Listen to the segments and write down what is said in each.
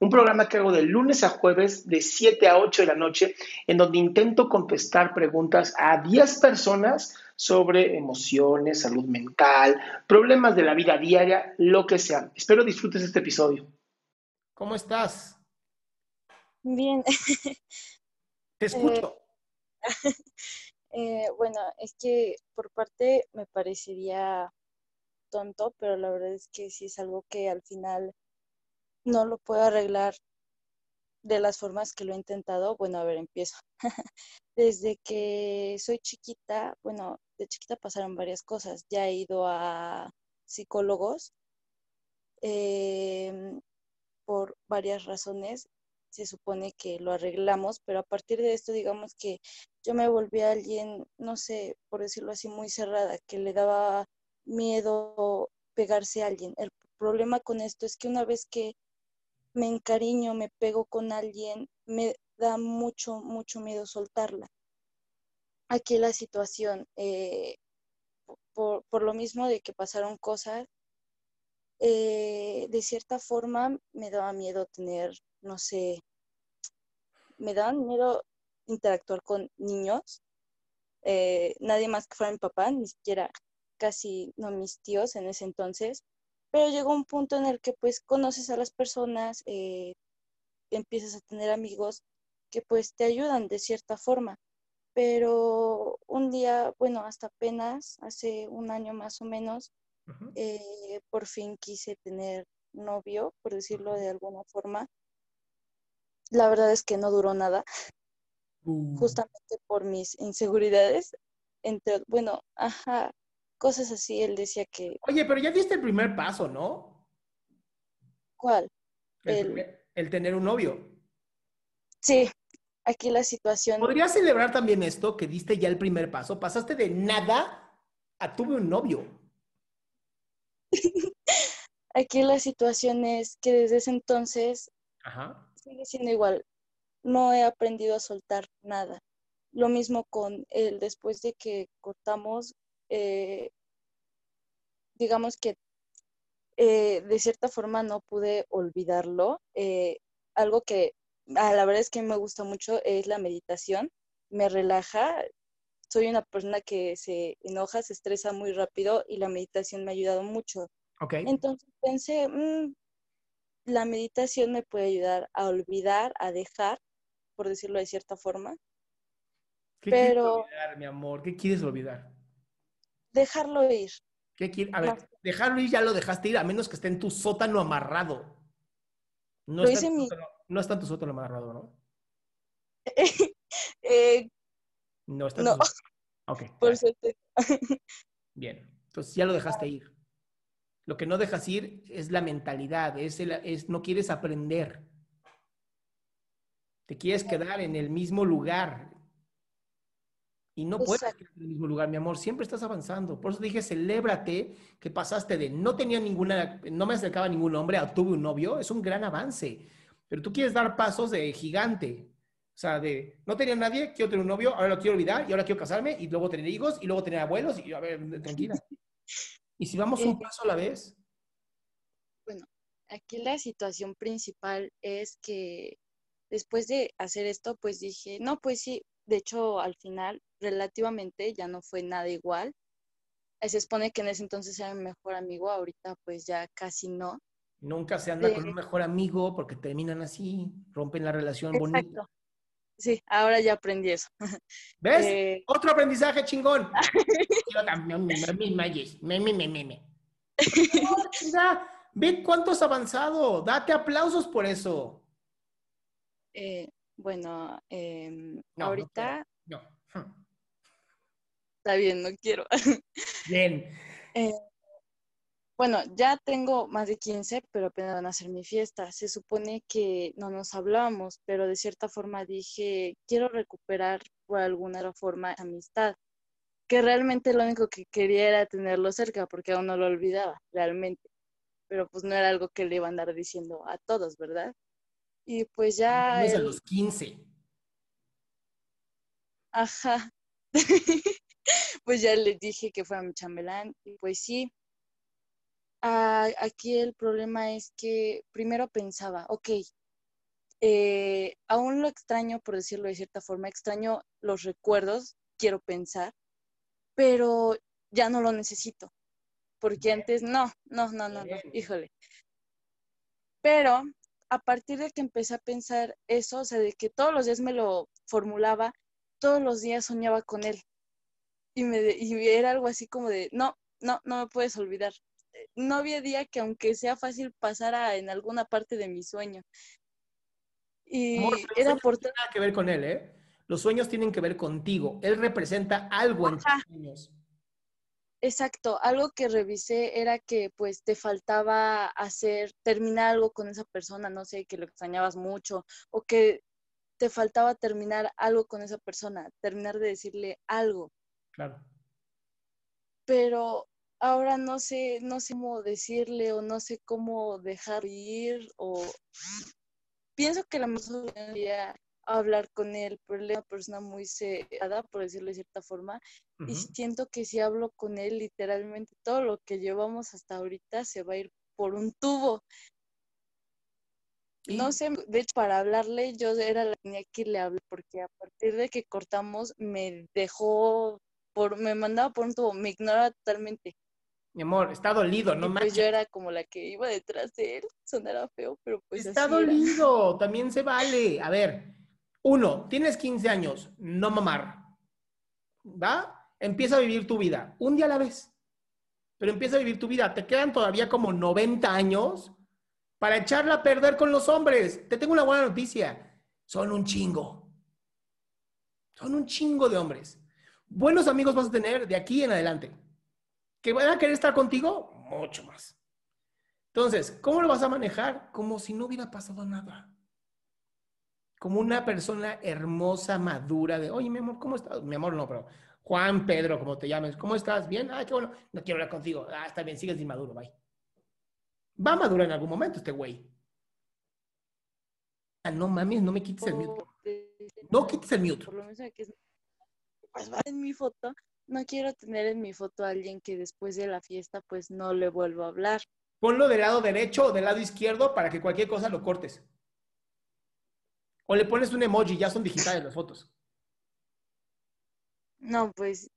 un programa que hago de lunes a jueves de 7 a 8 de la noche, en donde intento contestar preguntas a 10 personas sobre emociones, salud mental, problemas de la vida diaria, lo que sea. Espero disfrutes este episodio. ¿Cómo estás? Bien. Te escucho. Eh, bueno, es que por parte me parecería tonto, pero la verdad es que sí es algo que al final no lo puedo arreglar de las formas que lo he intentado. Bueno, a ver, empiezo. Desde que soy chiquita, bueno, de chiquita pasaron varias cosas. Ya he ido a psicólogos em, por varias razones. Se supone que lo arreglamos, pero a partir de esto, digamos que yo me volví a alguien, no sé, por decirlo así, muy cerrada, que le daba miedo pegarse a alguien. El problema con esto es que una vez que me encariño, me pego con alguien, me da mucho, mucho miedo soltarla. Aquí la situación, eh, por, por, lo mismo de que pasaron cosas, eh, de cierta forma me daba miedo tener, no sé, me daban miedo interactuar con niños, eh, nadie más que fuera mi papá, ni siquiera casi no mis tíos en ese entonces, pero llegó un punto en el que pues conoces a las personas, eh, empiezas a tener amigos que pues te ayudan de cierta forma. Pero un día, bueno, hasta apenas, hace un año más o menos, eh, por fin quise tener novio, por decirlo de alguna forma. La verdad es que no duró nada, Uh, justamente por mis inseguridades. Entre, bueno, ajá, cosas así. Él decía que, Oye, pero ya diste el primer paso, ¿no? ¿cuál? El, El- primer- el tener un novio. Sí, aquí la situación, ¿Podrías celebrar también esto, que diste ya el primer paso? Pasaste de nada a tuve un novio. aquí la situación es que desde ese entonces Ajá. sigue siendo igual. No he aprendido a soltar nada. Lo mismo con él, después de que cortamos, eh, digamos que eh, de cierta forma no pude olvidarlo. Eh, algo que a la verdad es que me gusta mucho es la meditación. Me relaja. Soy una persona que se enoja, se estresa muy rápido y la meditación me ha ayudado mucho. Ok. Entonces pensé, "Mm, la meditación me puede ayudar a olvidar, a dejar, por decirlo de cierta forma, ¿Qué pero- quieres olvidar, mi amor? ¿Qué quieres olvidar? Dejarlo ir. ¿Qué quieres? A ver, dejarlo ir ya lo dejaste ir, a menos que esté en tu sótano amarrado. No, Lo está, hice en tu mi- sótano, no está en tu sótano amarrado, ¿no? Eh, No está en No. tu sótano. Ok. por suerte. Bien. Entonces ya lo dejaste ir. Lo que no dejas ir es la mentalidad, es, el- es no quieres aprender. Te quieres quedar en el mismo lugar. Y no puedes quedarte en el mismo lugar, mi amor. Siempre estás avanzando. Por eso dije, celébrate que pasaste de no tenía ninguna, no me acercaba a ningún hombre, a tuve un novio. Es un gran avance. Pero tú quieres dar pasos de gigante. O sea, de no tenía nadie, quiero tener un novio, ahora lo quiero olvidar y ahora quiero casarme y luego tener hijos y luego tener abuelos y a ver, tranquila. Y si vamos un paso a la vez. Bueno, aquí la situación principal es que después de hacer esto, pues dije, no, pues sí, de hecho al final relativamente ya no fue nada igual. Se supone que en ese entonces era mi mejor amigo, ahorita pues ya casi no. Nunca se anda con un mejor amigo porque terminan así, rompen la relación bonita. Sí, ahora ya aprendí eso. ¿Ves? Eh, Otro aprendizaje chingón. Ve cuánto has avanzado. Date aplausos por eso. Eh, bueno, em, ahorita. No, Está bien, no quiero. Bien. Eh, bueno, ya tengo más de 15, pero apenas van a hacer mi fiesta. Se supone que no nos hablábamos, pero de cierta forma dije, quiero recuperar por alguna forma amistad, que realmente lo único que quería era tenerlo cerca, porque aún no lo olvidaba, realmente. Pero pues no era algo que le iba a andar diciendo a todos, ¿verdad? Y pues ya... a los 15. Ajá. pues ya le dije que fuera mi chambelán y pues sí, Ah, aquí el problema es que primero pensaba, ok, eh, aún lo extraño, por decirlo de cierta forma, extraño los recuerdos, quiero pensar, pero ya no lo necesito, porque antes no, no, no, no, no, híjole. Pero a partir de que empecé a pensar eso, o sea, de que todos los días me lo formulaba, todos los días soñaba con él. Y, me, y era algo así como de, no, no, no me puedes olvidar no había día que aunque sea fácil pasara en alguna parte de mi sueño. Y era por todo. nada que ver con él, ¿eh? Los sueños tienen que ver contigo. Él representa algo en tus sueños. Exacto, algo que revisé era que pues te faltaba hacer, terminar algo con esa persona, no sé, que lo extrañabas mucho o que te faltaba terminar algo con esa persona, terminar de decirle algo. Claro. Pero ahora no sé, no sé cómo decirle o no sé cómo dejar ir o pienso que la mejor sería hablar con él, pero él es una persona muy cerrada, por decirlo de cierta forma, y siento que si hablo con él, literalmente todo lo que llevamos hasta ahorita se va a ir por un tubo. No sé, de hecho, para hablarle, yo era la que tenía que le hablar, porque a partir de que cortamos, me dejó, por, me mandaba por un tubo, me ignoraba totalmente. Mi amor, está dolido, no más. Pues yo era como la que iba detrás de él, sonara feo, pero pues. Está dolido, también se vale. A ver, uno, tienes 15 años, no mamar. ¿Va? Empieza a vivir tu vida, un día a la vez. Pero empieza a vivir tu vida. Te quedan todavía como 90 años para echarla a perder con los hombres. Te tengo una buena noticia. Son un chingo. Son un chingo de hombres. Buenos amigos vas a tener de aquí en adelante. ¿Que van a querer estar contigo? Mucho más. Entonces, ¿cómo lo vas a manejar? Como si no hubiera pasado nada. Como una persona hermosa, madura, de, oye, mi amor, ¿cómo estás? Mi amor, no, pero Juan, Pedro, como te llames, ¿cómo estás? ¿Bien? Ah, qué bueno. No quiero hablar contigo. Ah, está bien, sigues inmaduro, bye. Va a madurar en algún momento este güey. Ah, no mames, no me quites el mute. No quites el mute. Por lo menos que es... Pues va en mi foto no quiero tener en mi foto a alguien que después de la fiesta pues no le vuelvo a hablar. Ponlo del lado derecho o del lado izquierdo para que cualquier cosa lo cortes. O le pones un emoji, ya son digitales las fotos. No, pues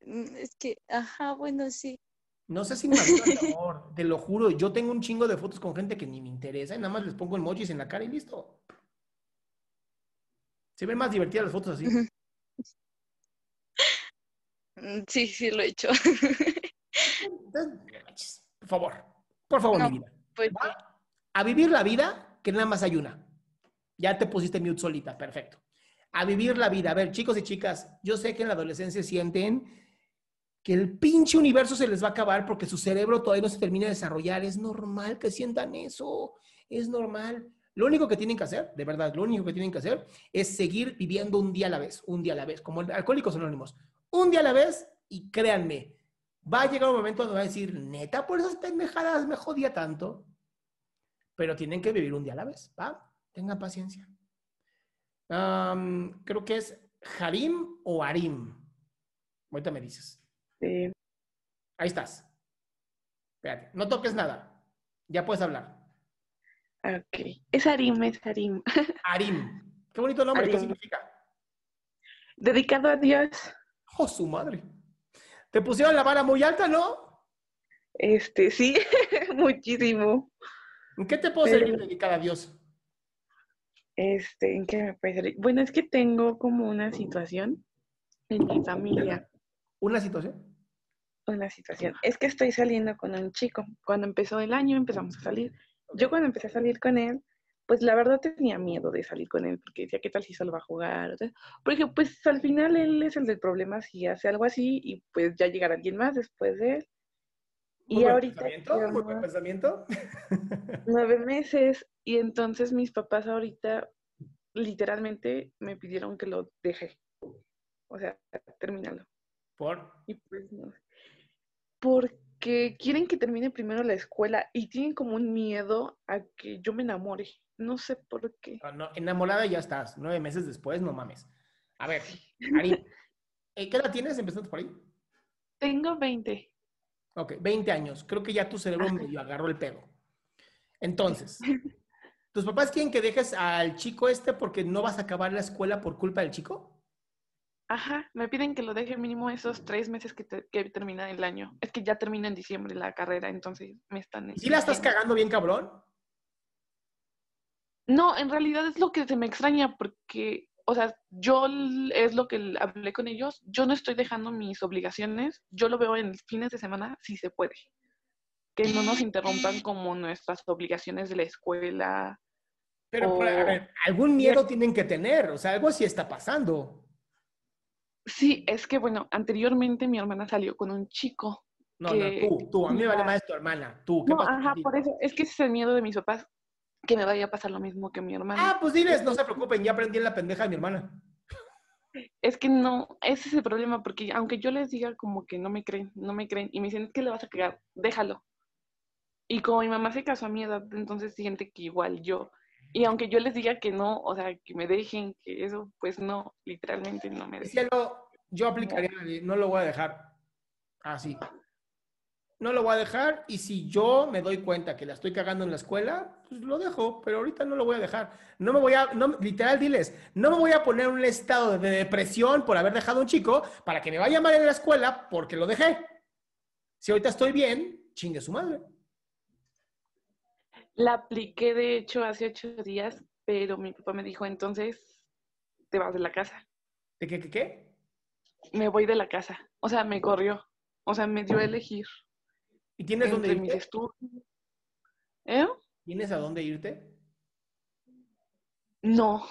mm, es que, ajá, bueno, sí. No sé si me amor, te lo juro. Yo tengo un chingo de fotos con gente que ni me interesa y nada más les pongo emojis en la cara y listo. Se ven más divertidas las fotos así. Mm, sí, sí lo he hecho. Por favor, por favor, mi vida. Pues a vivir la vida, que nada más hay una. Ya te pusiste mute solita, perfecto. A vivir la vida. A ver, chicos y chicas, yo sé que en la adolescencia sienten que el pinche universo se les va a acabar porque su cerebro todavía no se termina de desarrollar. Es normal que sientan eso, es normal. Lo único que tienen que hacer, de verdad, lo único que tienen que hacer es seguir viviendo un día a la vez, un día a la vez, como alcohólicos anónimos. Un día a la vez y créanme, va a llegar un momento donde va a decir, neta, por esas pendejadas me jodía tanto. Pero tienen que vivir un día a la vez, ¿va? Tengan paciencia. creo que es Harim o Arim. Ahorita me dices. Sí. Ahí estás. Espérate, no toques nada. Ya puedes hablar. Ok. Es Arim, es Arim. Arim. Qué bonito nombre. ¿Qué significa? Dedicado a Dios. Oh, su madre. Te pusieron la vara muy alta, ¿no? Este, sí, muchísimo. ¿En qué te puedo servir dedicada a Dios? Este, ¿en qué me puede servir? Bueno, es que tengo como una situación en mi familia. ¿Una situación? Una situación. Es que estoy saliendo con un chico. Cuando empezó el año empezamos a salir. Yo cuando empecé a salir con él, pues la verdad tenía miedo de salir con él, porque decía, ¿qué tal si solo va a jugar? Porque pues al final él es el del problema si hace algo así y pues ya llegará alguien más después de él. y ahorita... Pensamiento, muy buen pensamiento. Nueve meses y entonces mis papás ahorita literalmente me pidieron que lo deje. O sea, termínalo. ¿Por? Y pues no. Porque quieren que termine primero la escuela y tienen como un miedo a que yo me enamore. No sé por qué. Ah, enamorada ya estás. Nueve meses después, no mames. A ver, Ari, ¿qué edad tienes empezando por ahí? Tengo 20. Ok, 20 años. Creo que ya tu cerebro medio agarró el pedo. Entonces, ¿tus papás quieren que dejes al chico este porque no vas a acabar la escuela por culpa del chico? Ajá, me piden que lo deje mínimo esos tres meses que, que termina el año. Es que ya termina en diciembre la carrera, entonces me están... ¿Y la estás cagando bien, cabrón? No, en realidad es lo que se me extraña porque, o sea, yo es lo que hablé con ellos, yo no estoy dejando mis obligaciones, yo lo veo en fines de semana si se puede. Que no nos interrumpan como nuestras obligaciones de la escuela. Pero, a ver, algún miedo tienen que tener, o sea, algo sí está pasando. Sí, es que, bueno, anteriormente mi hermana salió con un chico. No, no, tú, tú, a mí me vale más tu hermana, tú. ¿qué no, ajá, por eso, es que ese es el miedo de mis papás, que me vaya a pasar lo mismo que mi hermana. Ah, pues diles, no se preocupen, ya aprendí en la pendeja de mi hermana. Es que no, ese es el problema, porque aunque yo les diga como que no me creen, no me creen, y me dicen, es que le vas a cagar, déjalo. Y como mi mamá se casó a mi edad, entonces siente que igual yo. Y aunque yo les diga que no, o sea, que me dejen, que eso, pues no, literalmente no me dejen. yo aplicaría, no lo voy a dejar así no lo voy a dejar y si yo me doy cuenta que la estoy cagando en la escuela, pues lo dejo, pero ahorita no lo voy a dejar. No me voy a, no, literal, diles, no me voy a poner en un estado de depresión por haber dejado a un chico para que me vaya mal en la escuela porque lo dejé. Si ahorita estoy bien, chingue su madre. La apliqué, de hecho, hace ocho días, pero mi papá me dijo, entonces, te vas de la casa. ¿De qué, qué, qué? Me voy de la casa. O sea, me corrió. O sea, me dio a elegir. ¿Y tienes dónde irte? ¿Eh? ¿Tienes a dónde irte? No.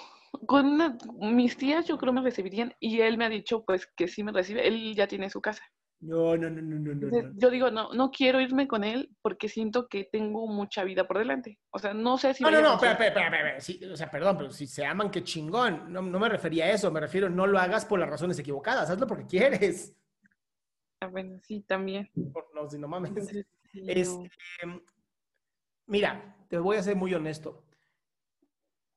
Con mis tías yo creo me recibirían y él me ha dicho pues que sí me recibe. Él ya tiene su casa. No, no, no, no, no, no. Yo digo, no, no quiero irme con él porque siento que tengo mucha vida por delante. O sea, no sé si... No, no, no, espera, espera, espera, sí, o sea, perdón, pero si se aman, qué chingón. No, no me refería a eso, me refiero, no lo hagas por las razones equivocadas, hazlo porque quieres. Ah, bueno, sí, también. no, si no mames. Este, mira, te voy a ser muy honesto.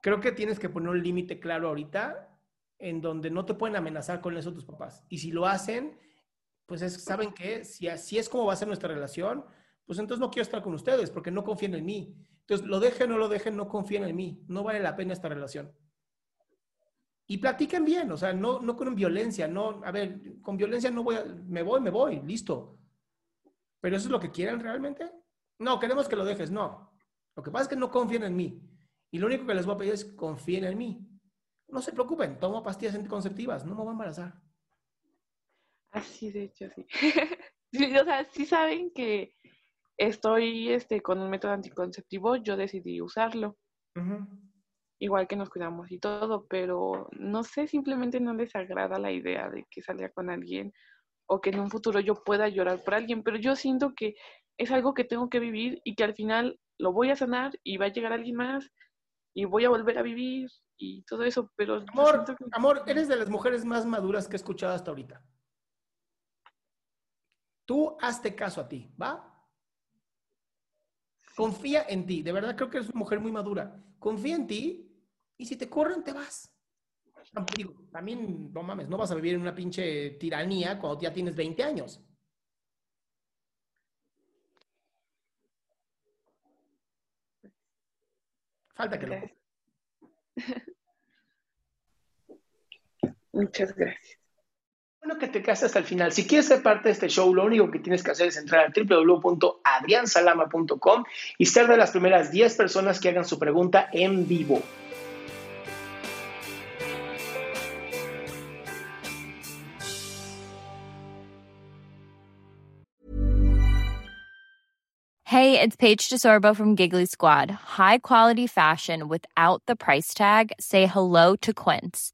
Creo que tienes que poner un límite claro ahorita en donde no te pueden amenazar con eso tus papás. Y si lo hacen, pues saben que si así es como va a ser nuestra relación, pues entonces no quiero estar con ustedes porque no confían en mí. Entonces, lo dejen o no lo dejen, no confíen en mí. No vale la pena esta relación y platiquen bien, o sea, no, no con violencia, no, a ver, con violencia no voy, a, me voy, me voy, listo. Pero eso es lo que quieren realmente. No, queremos que lo dejes, no. Lo que pasa es que no confían en mí. Y lo único que les voy a pedir es confíen en mí. No se preocupen, tomo pastillas anticonceptivas, no me voy a embarazar. Así, de hecho, sí. o sea, sí saben que estoy este, con un método anticonceptivo, yo decidí usarlo igual que nos cuidamos y todo, pero no sé, simplemente no les agrada la idea de que salga con alguien o que en un futuro yo pueda llorar por alguien, pero yo siento que es algo que tengo que vivir y que al final lo voy a sanar y va a llegar alguien más y voy a volver a vivir y todo eso, pero... Amor, amor, eres de las mujeres más maduras que he escuchado hasta ahorita. Tú hazte caso a ti, ¿va? Confía en ti. De verdad creo que eres una mujer muy madura. Confía en ti y si te corren, te vas. también, no mames, no vas a vivir en una pinche tiranía cuando ya tienes 20 años. Falta que lo. Muchas gracias. Que te quedaste hasta el final. Si quieres ser parte de este show, lo único que tienes que hacer es entrar a www.adriansalama.com y ser de las primeras 10 personas que hagan su pregunta en vivo. Hey, it's Paige DeSorbo from Giggly Squad. High quality fashion without the price tag. Say hello to Quince.